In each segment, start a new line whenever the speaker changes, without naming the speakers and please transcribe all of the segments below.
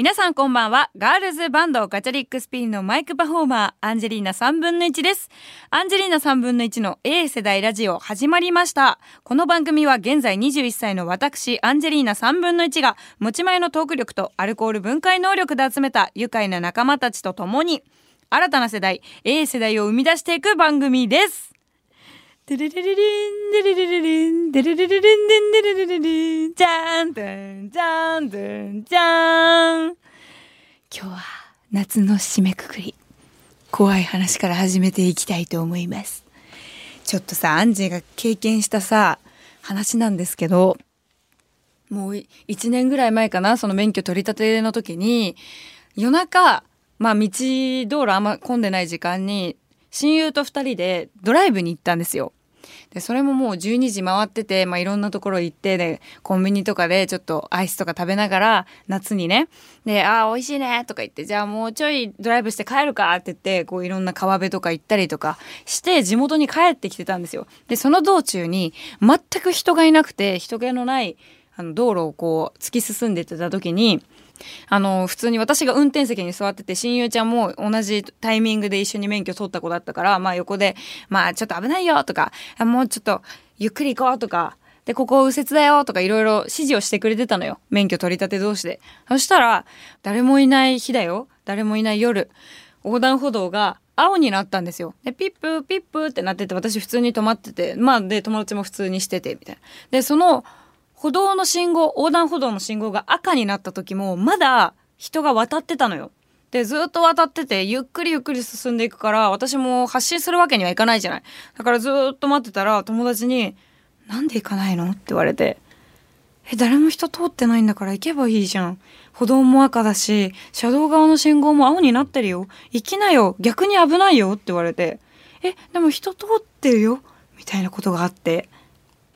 皆さんこんばんは。ガールズバンドガチャリックスピンのマイクパフォーマー、アンジェリーナ3分の1です。アンジェリーナ3分の1の A 世代ラジオ始まりました。この番組は現在21歳の私、アンジェリーナ3分の1が持ち前のトーク力とアルコール分解能力で集めた愉快な仲間たちと共に、新たな世代、A 世代を生み出していく番組です。デレレレレン、デレレレレン、デレレレレン、デンデレレレレン、じゃん、ドン、じゃん、ドン、じゃん。今日は夏の締めくくり。怖い話から始めていきたいと思います。ちょっとさ、アンジーが経験したさ、話なんですけど、もう1年ぐらい前かな、その免許取り立ての時に、夜中、まあ道、道路あんま混んでない時間に、親友と2人でドライブに行ったんですよ。でそれももう12時回ってて、まあ、いろんなところ行ってでコンビニとかでちょっとアイスとか食べながら夏にねで「あー美味しいね」とか言って「じゃあもうちょいドライブして帰るか」って言ってこういろんな川辺とか行ったりとかして地元に帰ってきてたんですよ。でその道中に全く人がいなくて人気のないあの道路をこう突き進んでってた時にあの普通に私が運転席に座ってて親友ちゃんも同じタイミングで一緒に免許取った子だったからまあ横で「まあちょっと危ないよ」とか「もうちょっとゆっくり行こう」とか「でここ右折だよ」とかいろいろ指示をしてくれてたのよ免許取り立て同士で。そしたら誰もいない日だよ誰もいない夜横断歩道が青になったんですよ。でピップピップってなってて私普通に止まっててまあで友達も普通にしててみたいな。でその歩道の信号横断歩道の信号が赤になった時もまだ人が渡ってたのよ。でずっと渡っててゆっくりゆっくり進んでいくから私も発進するわけにはいかないじゃない。だからずっと待ってたら友達に「なんで行かないの?」って言われて「え誰も人通ってないんだから行けばいいじゃん。歩道も赤だし車道側の信号も青になってるよ。行きなよ逆に危ないよ」って言われて「えでも人通ってるよ」みたいなことがあって。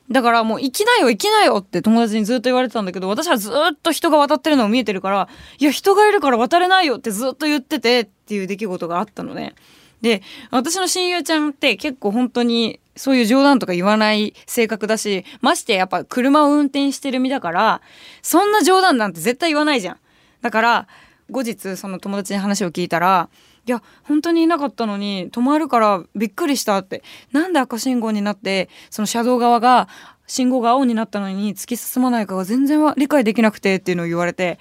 だからもう行きなよ行きなよって友達にずっと言われてたんだけど私はずっと人が渡ってるのを見えてるからいや人がいるから渡れないよってずっと言っててっていう出来事があったのね。で私の親友ちゃんって結構本当にそういう冗談とか言わない性格だしましてやっぱ車を運転してる身だからそんな冗談なんて絶対言わないじゃん。だから後日その友達に話を聞いたらいや本当にいなかったのに止まるからびっくりしたってなんで赤信号になってその車道側が信号が青になったのに突き進まないかが全然は理解できなくてっていうのを言われて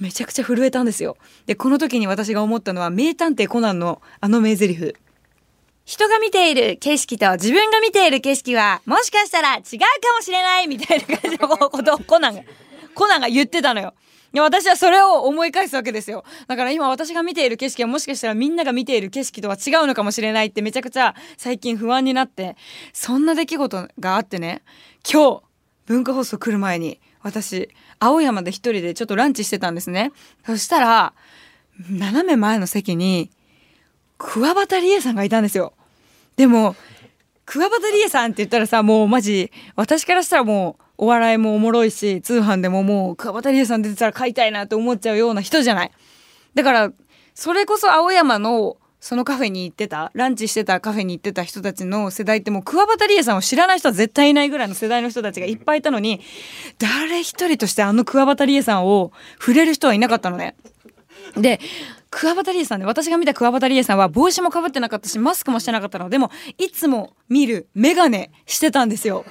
めちゃくちゃ震えたんですよ。でこの時に私が思ったのは名探偵コナンのあの名台詞。人が見ている景色と自分が見ている景色はもしかしたら違うかもしれないみたいな感じのことをコナンがコナンが言ってたのよ。いや私はそれを思い返すわけですよ。だから今私が見ている景色はもしかしたらみんなが見ている景色とは違うのかもしれないってめちゃくちゃ最近不安になって。そんな出来事があってね。今日文化放送来る前に私青山で一人でちょっとランチしてたんですね。そしたら斜め前の席に桑畑理恵さんがいたんですよ。でも桑畑理恵さんって言ったらさもうマジ私からしたらもうお笑いもおもろいし通販でももう桑畑理恵さん出てたら買いたいなって思っちゃうような人じゃないだからそれこそ青山のそのカフェに行ってたランチしてたカフェに行ってた人たちの世代ってもう桑畑理恵さんを知らない人は絶対いないぐらいの世代の人たちがいっぱいいたのに誰一人としてあの桑畑理恵さんを触れる人はいなかったのね。で桑畑理恵さんで私が見た桑畑理恵さんは帽子もかぶってなかったしマスクもしてなかったのでもいつも見る眼鏡してたんですよ。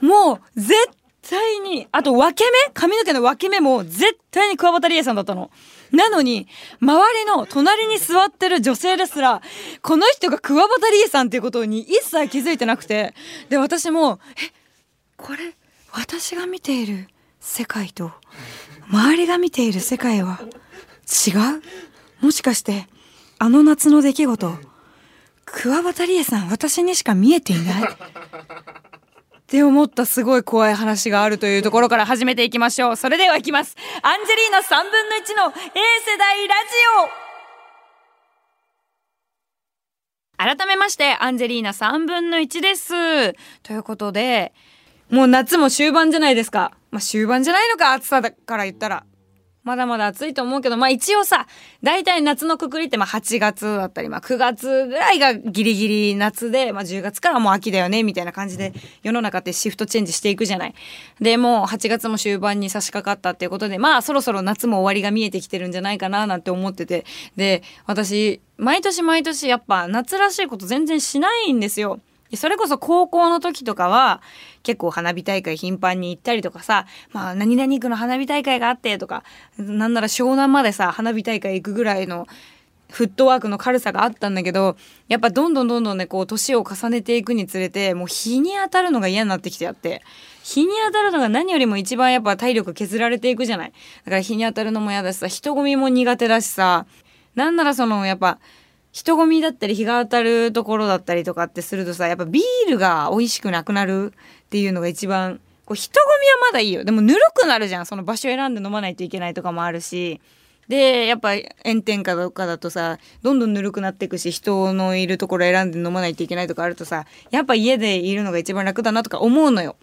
もう絶対にあと分け目？髪の毛の分け目も絶対に桑畑理恵さんだったの。なのに周りの隣に座ってる女性ですらこの人が桑畑理恵さんっていうことに一切気づいてなくて。で私もえこれ私が見ている世界と周りが見ている世界は違う？もしかしてあの夏の出来事桑畑理恵さん私にしか見えていない？って思ったすごい怖い話があるというところから始めていきましょう。それではいきます。アンジェリーナ3分の1の A 世代ラジオ。改めましてアンジェリーナ3分の1です。ということでもう夏も終盤じゃないですか。まあ終盤じゃないのか暑さだから言ったら。まだまだ暑いと思うけど、まあ一応さ、大体夏のくくりってまあ8月だったり、まあ9月ぐらいがギリギリ夏で、まあ10月からもう秋だよね、みたいな感じで世の中ってシフトチェンジしていくじゃない。で、もう8月も終盤に差し掛かったっていうことで、まあそろそろ夏も終わりが見えてきてるんじゃないかななんて思ってて。で、私、毎年毎年やっぱ夏らしいこと全然しないんですよ。それこそ高校の時とかは結構花火大会頻繁に行ったりとかさ、まあ何々区の花火大会があってとか、なんなら湘南までさ、花火大会行くぐらいのフットワークの軽さがあったんだけど、やっぱどんどんどんどんね、こう年を重ねていくにつれて、もう日に当たるのが嫌になってきてやって。日に当たるのが何よりも一番やっぱ体力削られていくじゃない。だから日に当たるのも嫌だしさ、人混みも苦手だしさ、なんならそのやっぱ、人混みだったり日が当たるところだったりとかってするとさやっぱビールが美味しくなくなるっていうのが一番こう人混みはまだいいよ。でもぬるくなるじゃん。その場所選んで飲まないといけないとかもあるし。でやっぱ炎天下とかだとさどんどんぬるくなっていくし人のいるところ選んで飲まないといけないとかあるとさやっぱ家でいるのが一番楽だなとか思うのよ。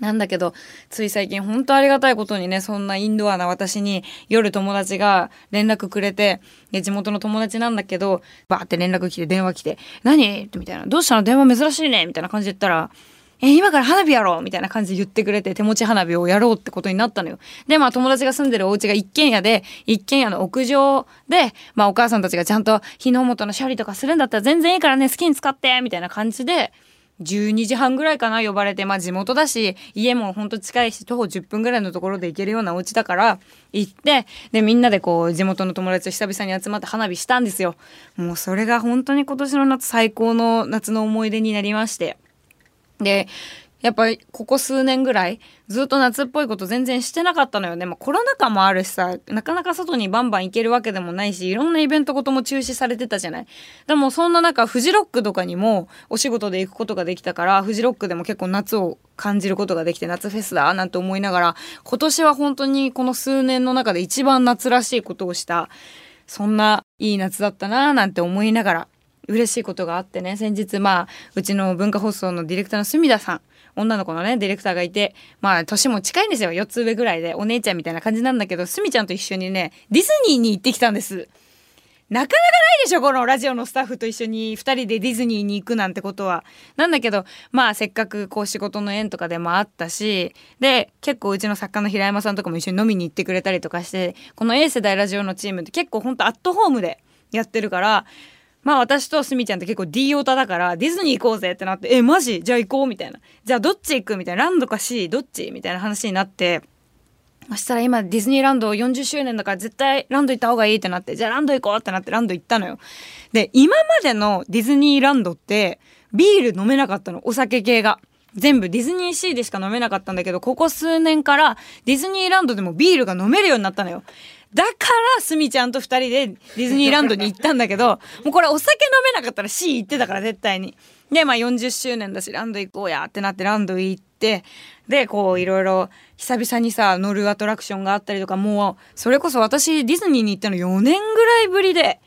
なんだけど、つい最近本当ありがたいことにね、そんなインドアな私に夜友達が連絡くれて、地元の友達なんだけど、バーって連絡来て電話来て、何？みたいな、どうしたの？電話珍しいねみたいな感じで言ったら、え、今から花火やろうみたいな感じで言ってくれて、手持ち花火をやろうってことになったのよ。で、まあ友達が住んでるお家が一軒家で、一軒家の屋上で、まあお母さんたちがちゃんと火の元の処理とかするんだったら全然いいからね、好きに使ってみたいな感じで、12時半ぐらいかな呼ばれて、まあ地元だし、家もほんと近いし、徒歩10分ぐらいのところで行けるようなお家だから、行って、で、みんなでこう、地元の友達と久々に集まって花火したんですよ。もうそれが本当に今年の夏最高の夏の思い出になりまして。で、やっぱりここ数年ぐらいずっと夏っぽいこと全然してなかったのよね。まあ、コロナ禍もあるしさ、なかなか外にバンバン行けるわけでもないし、いろんなイベントごとも中止されてたじゃない。でもそんな中、フジロックとかにもお仕事で行くことができたから、フジロックでも結構夏を感じることができて、夏フェスだなんて思いながら、今年は本当にこの数年の中で一番夏らしいことをした、そんないい夏だったななんて思いながら、嬉しいことがあってね、先日まあ、うちの文化放送のディレクターの隅田さん、女の子のね、ディレクターがいて、まあ、年も近いんですよ。4つ上ぐらいで、お姉ちゃんみたいな感じなんだけど、すみちゃんと一緒にね、ディズニーに行ってきたんです。なかなかないでしょこのラジオのスタッフと一緒に2人でディズニーに行くなんてことは。なんだけど、まあせっかくこう仕事の縁とかでもあったし、で、結構うちの作家の平山さんとかも一緒に飲みに行ってくれたりとかして、この A 世代ラジオのチームって結構ほんとアットホームでやってるから、まあ私とすみちゃんって結構 D オタだからディズニー行こうぜってなって、え、マジ？じゃあ行こうみたいな。じゃあどっち行くみたいな。ランドか C どっち？みたいな話になって、そしたら今ディズニーランド40周年だから絶対ランド行った方がいいってなって、じゃあランド行こうってなってランド行ったのよ。で、今までのディズニーランドってビール飲めなかったの。お酒系が。全部ディズニーシーでしか飲めなかったんだけど、ここ数年からディズニーランドでもビールが飲めるようになったのよ。だからすみちゃんと2人でディズニーランドに行ったんだけど もうこれお酒飲めなかったら C 行ってたから絶対に。でまあ40周年だしランド行こうやってなってランド行ってでこういろいろ久々にさ乗るアトラクションがあったりとかもうそれこそ私ディズニーに行ったの4年ぐらいぶりで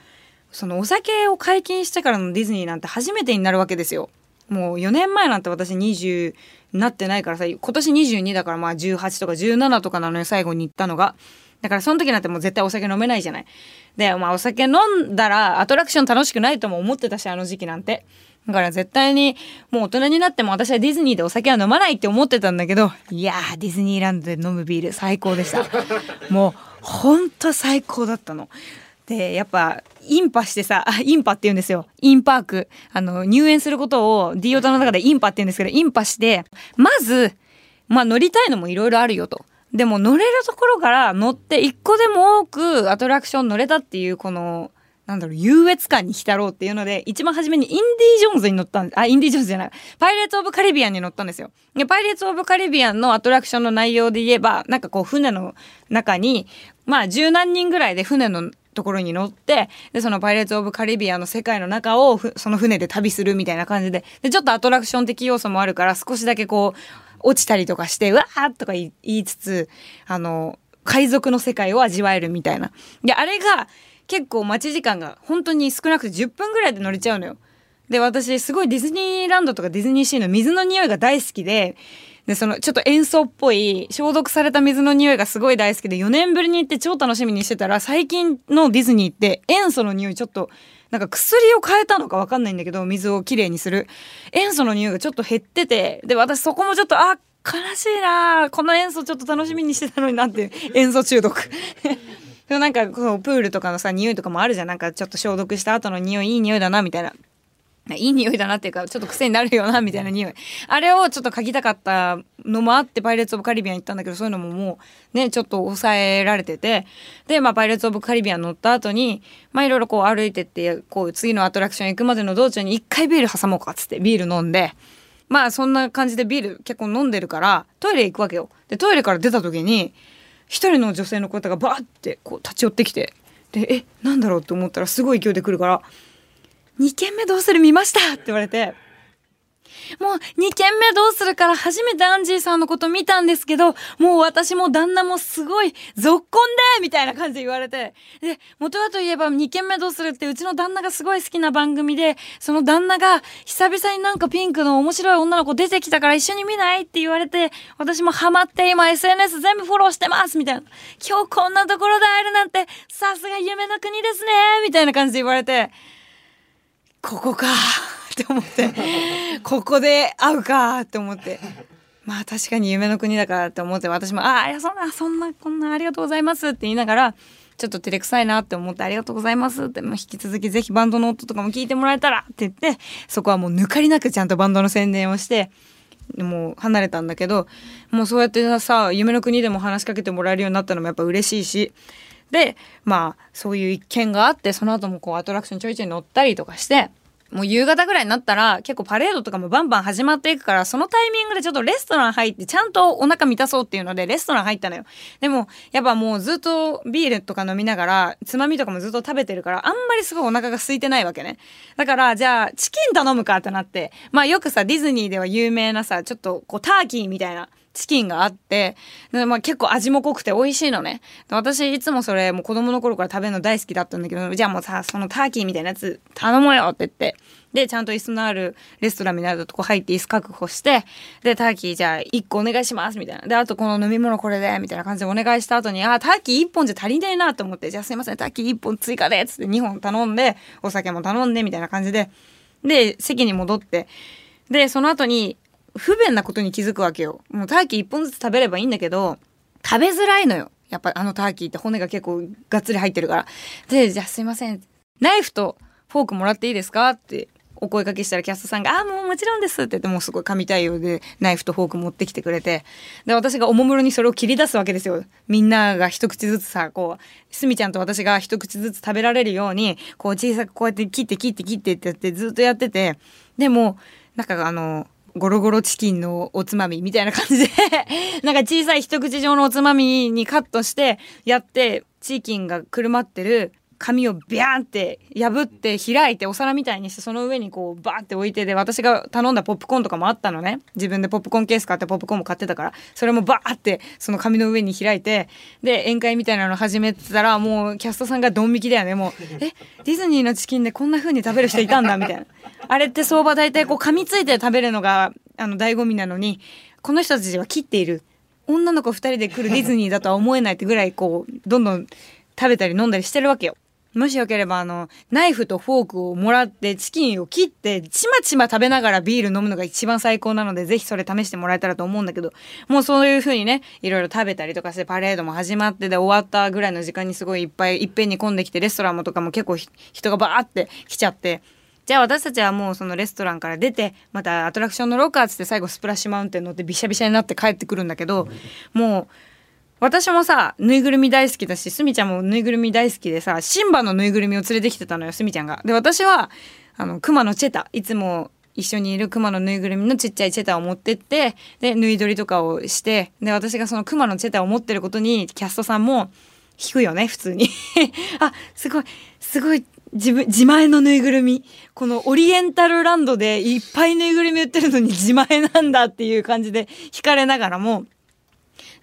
そのお酒を解禁してからのディズニーなんて初めてになるわけですよ。もう4年前なんて私20なってないからさ今年22だからまあ18とか17とかなのよ最後に行ったのが。だからその時なんてもう絶対お酒飲めないじゃない。で、まあお酒飲んだらアトラクション楽しくないとも思ってたし、あの時期なんて。だから絶対にもう大人になっても私はディズニーでお酒は飲まないって思ってたんだけど、いやー、ディズニーランドで飲むビール最高でした。もう、ほんと最高だったの。で、やっぱ、インパしてさ、インパって言うんですよ。インパーク。あの、入園することを D オタの中でインパって言うんですけど、インパして、まず、まあ乗りたいのもいろいろあるよと。でも乗れるところから乗って一個でも多くアトラクション乗れたっていうこのなんだろう、優越感に浸ろうっていうので、一番初めにインディ・ジョーンズに乗ったんあ、インディ・ジョーンズじゃない。パイレーツ・オブ・カリビアンに乗ったんですよ。で、パイレーツ・オブ・カリビアンのアトラクションの内容で言えば、なんかこう、船の中に、まあ、十何人ぐらいで船のところに乗って、で、そのパイレーツ・オブ・カリビアンの世界の中を、その船で旅するみたいな感じで、で、ちょっとアトラクション的要素もあるから、少しだけこう、落ちたりとかして、うわーとか言いつつ、あの、海賊の世界を味わえるみたいな。で、あれが結構待ち時間が本当に少なくて10分ぐらいで乗れちゃうのよ。で、私すごいディズニーランドとかディズニーシーの水の匂いが大好きで、で、そのちょっと塩素っぽい消毒された水の匂いがすごい大好きで4年ぶりに行って超楽しみにしてたら最近のディズニーって塩素の匂いちょっとなんか薬を変えたのかわかんないんだけど水をきれいにする。塩素の匂いがちょっと減っててで私そこもちょっとあ悲しいなこの塩素ちょっと楽しみにしてたのになって塩素中毒。なんかこうプールとかのさ匂いとかもあるじゃん。なんかちょっと消毒した後の匂いいい匂いだなみたいな。いい匂いだなっていうかちょっと癖になるよなみたいな匂い。あれをちょっと嗅ぎたかったのもあってパイレーツ・オブ・カリビアン行ったんだけどそういうのももうねちょっと抑えられてて。でまあパイレーツ・オブ・カリビアン乗った後にまあいろいろこう歩いてってこう次のアトラクション行くまでの道中に一回ビール挟もうかっつってビール飲んで。まあそんな感じでビール結構飲んでるからトイレ行くわけよ。でトイレから出た時に一人の女性の方がバーってこう立ち寄ってきて。でえなんだろうって思ったらすごい勢いで来るから2軒目どうする見ましたって言われて、もう2軒目どうするから初めてアンジーさんのこと見たんですけど、もう私も旦那もすごい続婚でみたいな感じで言われて。で、元はといえば2軒目どうするってうちの旦那がすごい好きな番組で、その旦那が久々になんかピンクの面白い女の子出てきたから一緒に見ないって言われて、私もハマって今 SNS 全部フォローしてますみたいな。今日こんなところで会えるなんてさすが夢の国ですねみたいな感じで言われて。ここか。って思って。ここで会うか。って思って。まあ確かに夢の国だからって思って。私も「ああいやそんなそんなこんなありがとうございます」って言いながらちょっと照れくさいなって思って。ありがとうございます。って、まあ、引き続きぜひバンドの音とかも聞いてもらえたら。って言ってそこはもう抜かりなくちゃんとバンドの宣伝をして。もう離れたんだけどもうそうやってさ夢の国でも話しかけてもらえるようになったのもやっぱ嬉しいし。でまあそういう一件があってその後もこうアトラクションちょいちょい乗ったりとかしてもう夕方ぐらいになったら結構パレードとかもバンバン始まっていくからそのタイミングでちょっとレストラン入ってちゃんとお腹満たそうっていうのでレストラン入ったのよ。でもやっぱもうずっとビールとか飲みながらつまみとかもずっと食べてるからあんまりすごいお腹が空いてないわけね。だからじゃあチキン頼むかってなってまあよくさディズニーでは有名なさちょっとこうターキーみたいなチキンがあって、まあ、結構味も濃くて美味しいのね。私いつもそれもう子供の頃から食べるの大好きだったんだけど、じゃあもうさ、そのターキーみたいなやつ頼もうよって言って。で、ちゃんと椅子のあるレストランみたいなとこ入って椅子確保して、で、ターキーじゃあ1個お願いしますみたいな。で、あとこの飲み物これで、みたいな感じでお願いした後に、あ、ターキー1本じゃ足りねえなと思って、じゃあすいません、ターキー1本追加でっ、つって2本頼んで、お酒も頼んで、みたいな感じで、で、席に戻って、で、その後に、不便なことに気づくわけよ。もうターキー1本ずつ食べればいいんだけど、食べづらいのよ。やっぱあのターキーって骨が結構がっつり入ってるから。で、じゃあすいません。ナイフとフォークもらっていいですか？ってお声かけしたらキャストさんが「ああもうもちろんです」って言ってもうすごい神対応でナイフとフォーク持ってきてくれてで私がおもむろにそれを切り出すわけですよみんなが一口ずつさこうすみちゃんと私が一口ずつ食べられるようにこう小さくこうやって切って切って切ってってやってずっとやっててでもなんかあのゴロゴロチキンのおつまみみたいな感じで なんか小さい一口状のおつまみにカットしてやってチキンがくるまってる紙をビャーンって破って開いてお皿みたいにしてその上にこうバーって置いてで私が頼んだポップコーンとかもあったのね。自分でポップコーンケース買ってポップコーンも買ってたからそれもバーってその紙の上に開いてで宴会みたいなの始めてたらもうキャストさんがドン引きだよね。もう えディズニーのチキンでこんな風に食べる人いたんだみたいな。あれって相場大体こう噛みついて食べるのがあの醍醐味なのにこの人たちは切っている。女の子2人で来るディズニーだとは思えないってぐらいこうどんどん食べたり飲んだりしてるわけよ。もしよければあのナイフとフォークをもらってチキンを切ってちまちま食べながらビール飲むのが一番最高なのでぜひそれ試してもらえたらと思うんだけどもうそういう風にねいろいろ食べたりとかしてパレードも始まってで終わったぐらいの時間にすごいいっぱいいっぺんに混んできてレストランもとかも結構人がバーって来ちゃってじゃあ私たちはもうそのレストランから出てまたアトラクションのロッカーつって最後スプラッシュマウンテン乗ってびしゃびしゃになって帰ってくるんだけどもう私もさぬいぐるみ大好きだしすみちゃんもぬいぐるみ大好きでさシンバのぬいぐるみを連れてきてたのよすみちゃんが。で私はあのクマのチェタ。いつも一緒にいるクマのぬいぐるみのちっちゃいチェタを持ってってで縫い取りとかをしてで私がそのクマのチェタを持ってることにキャストさんも引くよね普通に。あすごいすごい自分自前のぬいぐるみ。このオリエンタルランドでいっぱいぬいぐるみ売ってるのに自前なんだっていう感じで惹かれながらも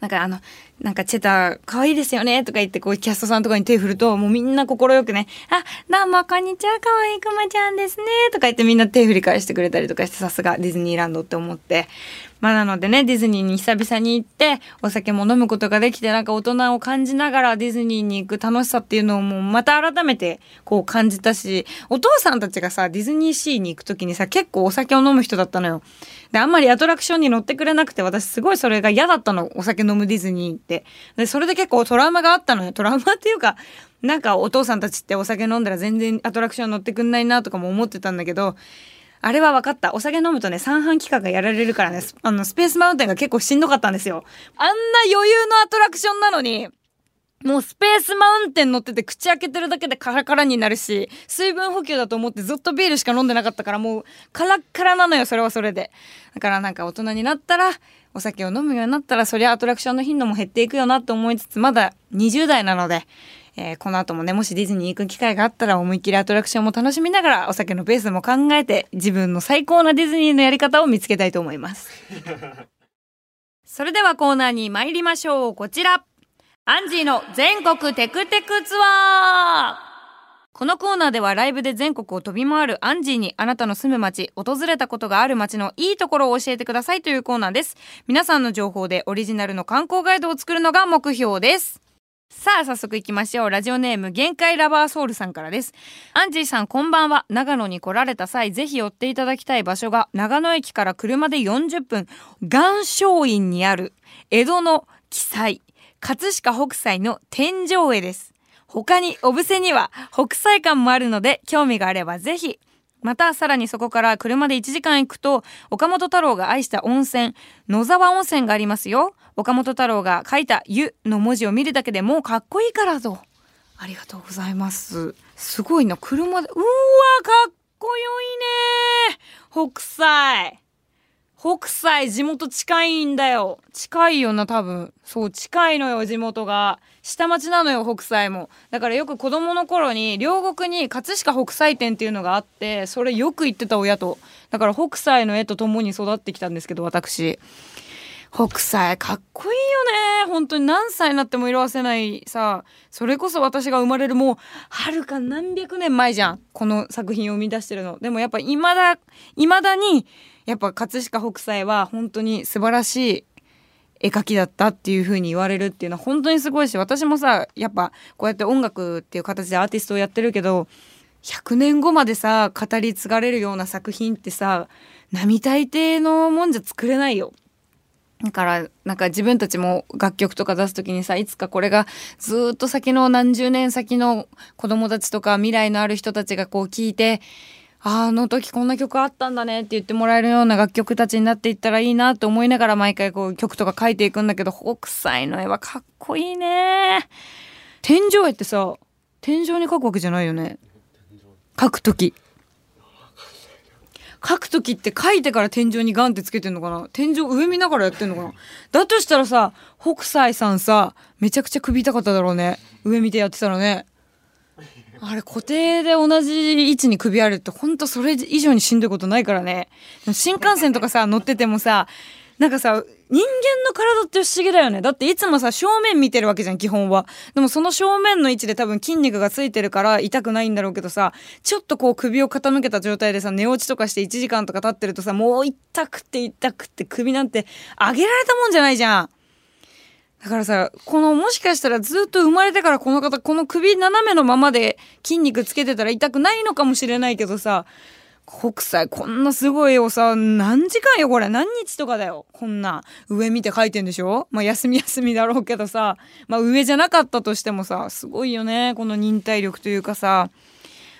なんかあのなんかチェタ可愛いですよねとか言ってこうキャストさんとかに手振るともうみんな快くね「あどうもこんにちは可愛いクマちゃんですね」とか言ってみんな手振り返してくれたりとかしてさすがディズニーランドって思って。まあなのでね、ディズニーに久々に行って、お酒も飲むことができて、なんか大人を感じながらディズニーに行く楽しさっていうのをもうまた改めてこう感じたし、お父さんたちがさ、ディズニーシーに行く時にさ、結構お酒を飲む人だったのよ。で、あんまりアトラクションに乗ってくれなくて、私すごいそれが嫌だったの。お酒飲むディズニーって。で、それで結構トラウマがあったのよ。トラウマっていうか、なんかお父さんたちってお酒飲んだら全然アトラクション乗ってくんないなとかも思ってたんだけど、あれは分かった。お酒飲むとね、三半規管がやられるからね、あの、スペースマウンテンが結構しんどかったんですよ。あんな余裕のアトラクションなのに、もうスペースマウンテン乗ってて口開けてるだけでカラカラになるし、水分補給だと思ってずっとビールしか飲んでなかったからもうカラッカラなのよ、それはそれで。だからなんか大人になったら、お酒を飲むようになったら、そりゃアトラクションの頻度も減っていくよなと思いつつ、まだ20代なので、えー、この後もね、もしディズニー行く機会があったら思いっきりアトラクションも楽しみながらお酒のペースも考えて自分の最高なディズニーのやり方を見つけたいと思います。それではコーナーに参りましょう。こちら。アンジーの全国テクテクツアーこのコーナーではライブで全国を飛び回るアンジーにあなたの住む街、訪れたことがある街のいいところを教えてくださいというコーナーです。皆さんの情報でオリジナルの観光ガイドを作るのが目標です。さあ、早速行きましょう。ラジオネーム、限界ラバーソウルさんからです。アンジーさん、こんばんは。長野に来られた際、ぜひ寄っていただきたい場所が、長野駅から車で40分、岩松院にある、江戸の記載、葛飾北斎の天井絵です。他に、お布施には、北斎館もあるので、興味があればぜひ、またさらにそこから車で1時間行くと岡本太郎が愛した温泉野沢温泉がありますよ。岡本太郎が書いた「湯」の文字を見るだけでもうかっこいいからぞありがとうございます。すごいな。車でうわかっこよいね北斎。北斎地元近いんだよ。近いよな多分。そう近いのよ地元が。下町なのよ北斎も。だからよく子供の頃に両国に葛飾北斎店っていうのがあってそれよく行ってた親と。だから北斎の絵と共に育ってきたんですけど私。北斎かっこいいよね。本当に何歳になっても色あせないさ。それこそ私が生まれるもうはるか何百年前じゃん。この作品を生み出してるの。でもやっぱいまだいまだにやっぱ葛飾北斎は本当に素晴らしい絵描きだったっていう風に言われるっていうのは本当にすごいし私もさやっぱこうやって音楽っていう形でアーティストをやってるけど100年後までさ語り継がれるような作品ってさ並大抵のもんじゃ作れないよ。だからなんか自分たちも楽曲とか出す時にさいつかこれがずっと先の何十年先の子供たちとか未来のある人たちがこう聞いてあの時こんな曲あったんだねって言ってもらえるような楽曲たちになっていったらいいなと思いながら毎回こう曲とか書いていくんだけど北斎の絵はかっこいいね。天井絵ってさ天井に描くわけじゃないよね。描く時。書く時って書いてから天井にガンってつけてんのかな？天井上見ながらやってんのかな？だとしたらさ北斎さんさめちゃくちゃ首痛かっただろうね。上見てやってたらね。あれ固定で同じ位置に首あるってほんとそれ以上にしんどいことないからね。新幹線とかさ乗っててもさなんかさ人間の体って不思議だよね。だっていつもさ正面見てるわけじゃん基本は。でもその正面の位置で多分筋肉がついてるから痛くないんだろうけどさちょっとこう首を傾けた状態でさ寝落ちとかして1時間とか経ってるとさもう痛くて痛くて首なんて上げられたもんじゃないじゃん。だからさ、このもしかしたらずっと生まれてからこの方、この首斜めのままで筋肉つけてたら痛くないのかもしれないけどさ、北斎こんなすごい絵をさ何時間よこれ。何日とかだよ。こんな上見て描いてんでしょ？まあ休み休みだろうけどさ。まあ上じゃなかったとしてもさすごいよねこの忍耐力というかさ。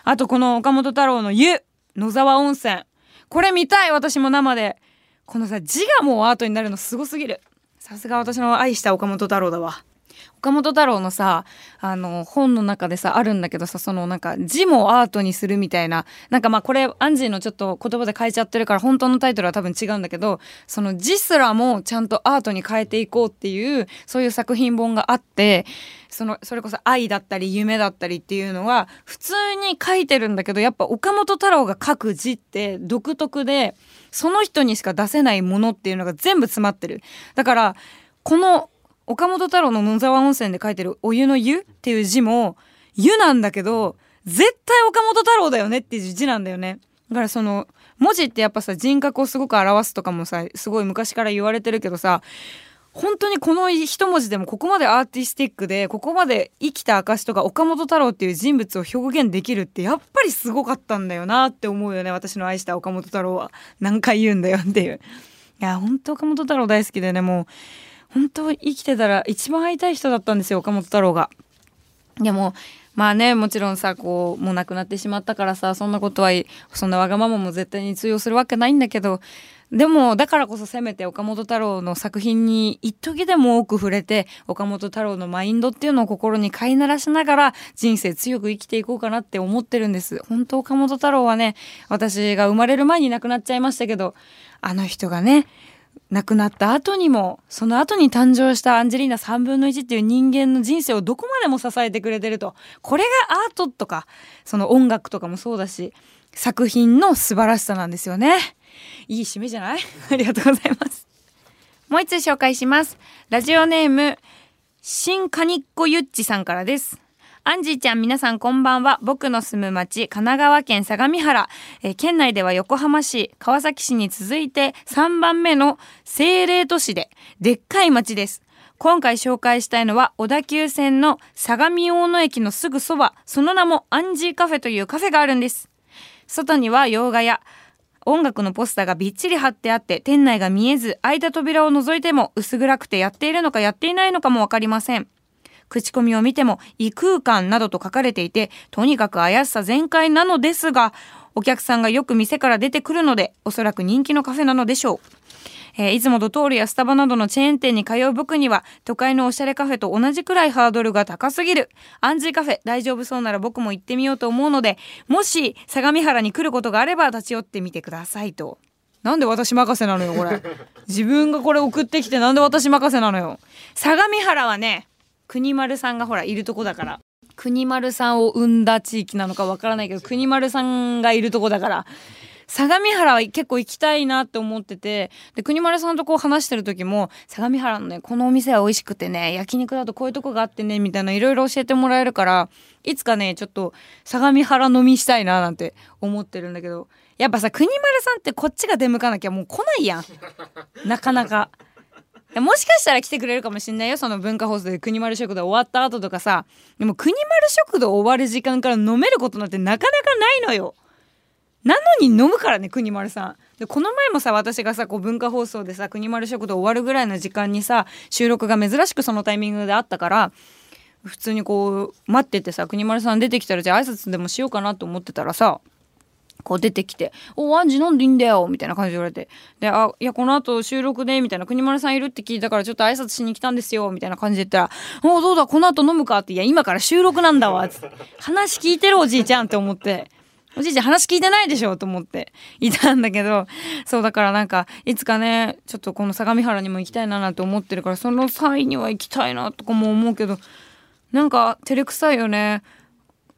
あとこの岡本太郎の湯野沢温泉。これ見たい私も生で。このさ字がもうアートになるのすごすぎる。さすが私の愛した岡本太郎だわ。岡本太郎のさあの本の中でさあるんだけどさそのなんか字もアートにするみたいななんかまあこれアンジーのちょっと言葉で書いちゃってるから本当のタイトルは多分違うんだけどその字すらもちゃんとアートに変えていこうっていうそういう作品本があってそのそれこそ愛だったり夢だったりっていうのは普通に書いてるんだけどやっぱ岡本太郎が書く字って独特でその人にしか出せないものっていうのが全部詰まってる。だからこの岡本太郎の野沢温泉で書いてるお湯の湯っていう字も湯なんだけど絶対岡本太郎だよねっていう字なんだよね。だからその文字ってやっぱさ人格をすごく表すとかもさすごい昔から言われてるけどさ本当にこの一文字でもここまでアーティスティックでここまで生きた証とか岡本太郎っていう人物を表現できるってやっぱりすごかったんだよなって思うよね私の愛した岡本太郎は。何回言うんだよっていう。いや本当岡本太郎大好きでねもう本当生きてたら一番会いたい人だったんですよ岡本太郎が。でもまあねもちろんさこうもう亡くなってしまったからさそんなことはそんなわがままも絶対に通用するわけないんだけどでもだからこそせめて岡本太郎の作品に一時でも多く触れて岡本太郎のマインドっていうのを心に飼いならしながら人生強く生きていこうかなって思ってるんです。本当岡本太郎はね私が生まれる前に亡くなっちゃいましたけどあの人がね亡くなった後にもその後に誕生したアンジェリーナ3分の1っていう人間の人生をどこまでも支えてくれてると。これがアートとかその音楽とかもそうだし作品の素晴らしさなんですよね。いい締めじゃない？ありがとうございます。もう一つ紹介します。ラジオネーム新カニッコゆっちさんからです。アンジーちゃん皆さんこんばんは。僕の住む町神奈川県相模原、えー、県内では横浜市川崎市に続いて3番目の政令都市ででっかい町です。今回紹介したいのは小田急線の相模大野駅のすぐそば。その名もアンジーカフェというカフェがあるんです。外には洋画や音楽のポスターがびっちり貼ってあって店内が見えず開いた扉を覗いても薄暗くてやっているのかやっていないのかもわかりません。口コミを見ても異空間などと書かれていて、とにかく怪しさ全開なのですが、お客さんがよく店から出てくるので、おそらく人気のカフェなのでしょう。えー、いつもドトールやスタバなどのチェーン店に通う僕には、都会のおしゃれカフェと同じくらいハードルが高すぎる。アンジーカフェ、大丈夫そうなら僕も行ってみようと思うので、もし相模原に来ることがあれば立ち寄ってみてくださいと。なんで私任せなのよ、これ。自分がこれ送ってきてなんで私任せなのよ。相模原はね、国丸さんがほらいるとこだから。国丸さんを生んだ地域なのかわからないけど国丸さんがいるとこだから。相模原は結構行きたいなって思っててで国丸さんとこう話してる時も相模原のねこのお店は美味しくてね焼肉だとこういうとこがあってねみたいないろいろ教えてもらえるからいつかねちょっと相模原飲みしたいななんて思ってるんだけどやっぱさ国丸さんってこっちが出向かなきゃもう来ないやん。なかなか。もしかしたら来てくれるかもしんないよ。その文化放送で国丸食堂終わった後とかさ。でも国丸食堂終わる時間から飲めることなんてなかなかないのよ。なのに飲むからね国丸さん。でこの前もさ私がさこう文化放送でさ国丸食堂終わるぐらいの時間にさ収録が珍しくそのタイミングであったから普通にこう待っててさ国丸さん出てきたらじゃあ挨拶でもしようかなと思ってたらさこう出てきて「おアンジ飲んでいいんだよ」みたいな感じで言われて「であいやこの後収録で」みたいな「国丸さんいるって聞いたからちょっと挨拶しに来たんですよ」みたいな感じで言ったら「おどうだこの後飲むか」って「いや今から収録なんだわ」つって話聞いてるおじいちゃんって思って。おじいちゃん話聞いてないでしょと思って。いたんだけど、そうだからなんか、いつかね、ちょっとこの相模原にも行きたいななんて思ってるから、その際には行きたいなとかも思うけど、なんか照れくさいよね。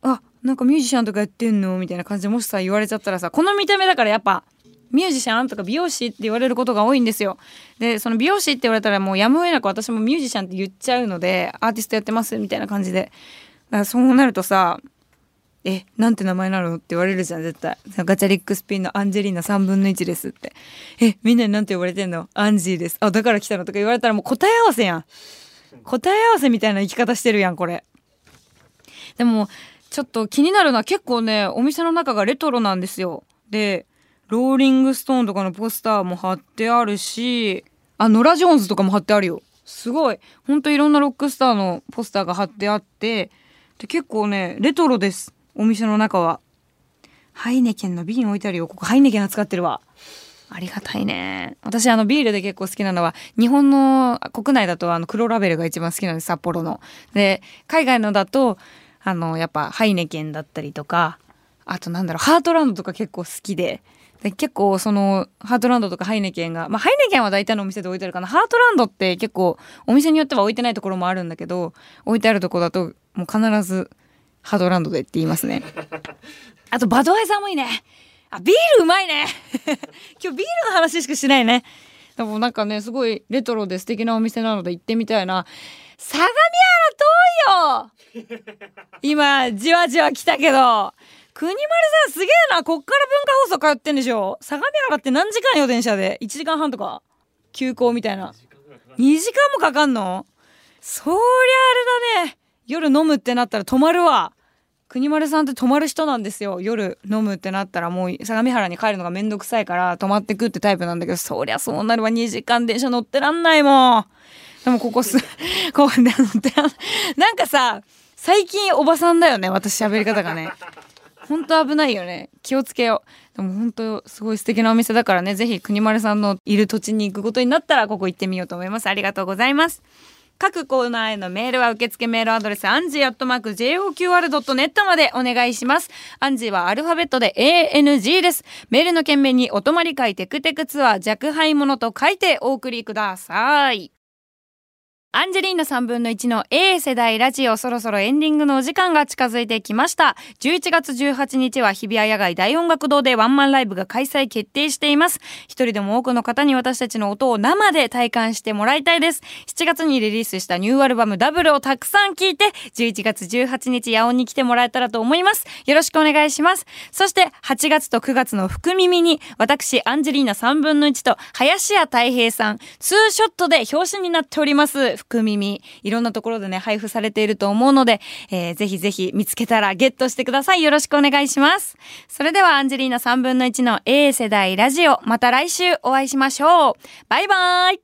あ、なんかミュージシャンとかやってんのみたいな感じでもしさ言われちゃったらさこの見た目だからやっぱミュージシャンとか美容師って言われることが多いんですよ。で、その美容師って言われたらもうやむを得なく私もミュージシャンって言っちゃうので、アーティストやってますみたいな感じで。だからそうなるとさ、え、なんて名前なのって言われるじゃん、絶対。ガチャリックスピンのアンジェリーナ3分の1ですって。え、みんなになんて呼ばれてんの？アンジーです。あ、だから来たのとか言われたらもう答え合わせやん。答え合わせみたいな生き方してるやん、これ。でも、ちょっと気になるのは結構ねお店の中がレトロなんですよ。でローリングストーンとかのポスターも貼ってあるしあノラ・ジョーンズとかも貼ってあるよ。すごい。ほんといろんなロックスターのポスターが貼ってあってで結構ねレトロです。お店の中は。ハイネケンの瓶置いてあるよ。ここハイネケン扱ってるわ。ありがたいね。私あのビールで結構好きなのは日本の国内だとあの黒ラベルが一番好きなんです札幌の。で海外のだとあのやっぱハイネケンだったりとかあとなんだろうハートランドとか結構好きでで結構そのハートランドとかハイネケンがまあハイネケンは大体のお店で置いてあるかな。ハートランドって結構お店によっては置いてないところもあるんだけど置いてあるとこだともう必ずハートランドでって言いますね。あとバドワイザーもいいね。あビールうまいね。今日ビールの話しかしないね。でもなんかねすごいレトロで素敵なお店なので行ってみたいな相模原遠いよ。今じわじわ来たけど。国丸さんすげえな。こっから文化放送通ってんでしょ。相模原って何時間よ電車で？1時間半とか。急行みたいな。2時間もかかんの？そりゃあれだね。夜飲むってなったら泊まるわ。国丸さんって泊まる人なんですよ。夜飲むってなったらもう相模原に帰るのがめんどくさいから泊まってくってタイプなんだけどそりゃそうなるわ。2時間電車乗ってらんないもん。でもここす こうなんかさ最近おばさんだよね私喋り方がねほんと危ないよね気をつけようでも本当すごい素敵なお店だからねぜひ邦丸さんのいる土地に行くことになったらここ行ってみようと思いますありがとうございます各コーナーへのメールは受付メールアドレスアンジーアットマーク JOQR.net までお願いします。アンジーはアルファベットで ANG です。メールの件名にお泊まり会テクテクツアー弱敗者と書いてお送りください。アンジェリーナ3分の1の A 世代ラジオそろそろエンディングのお時間が近づいてきました。11月18日は日比谷野外大音楽堂でワンマンライブが開催決定しています。一人でも多くの方に私たちの音を生で体感してもらいたいです。7月にリリースしたニューアルバムダブルをたくさん聴いて、11月18日野音に来てもらえたらと思います。よろしくお願いします。そして8月と9月の福耳に私アンジェリーナ3分の1と林家太平さん、ツーショットで表紙になっております。福耳いろんなところでね配布されていると思うので、えー、ぜひぜひ見つけたらゲットしてください。よろしくお願いします。それではアンジェリーナ3分の1の A 世代ラジオまた来週お会いしましょう。バイバーイ。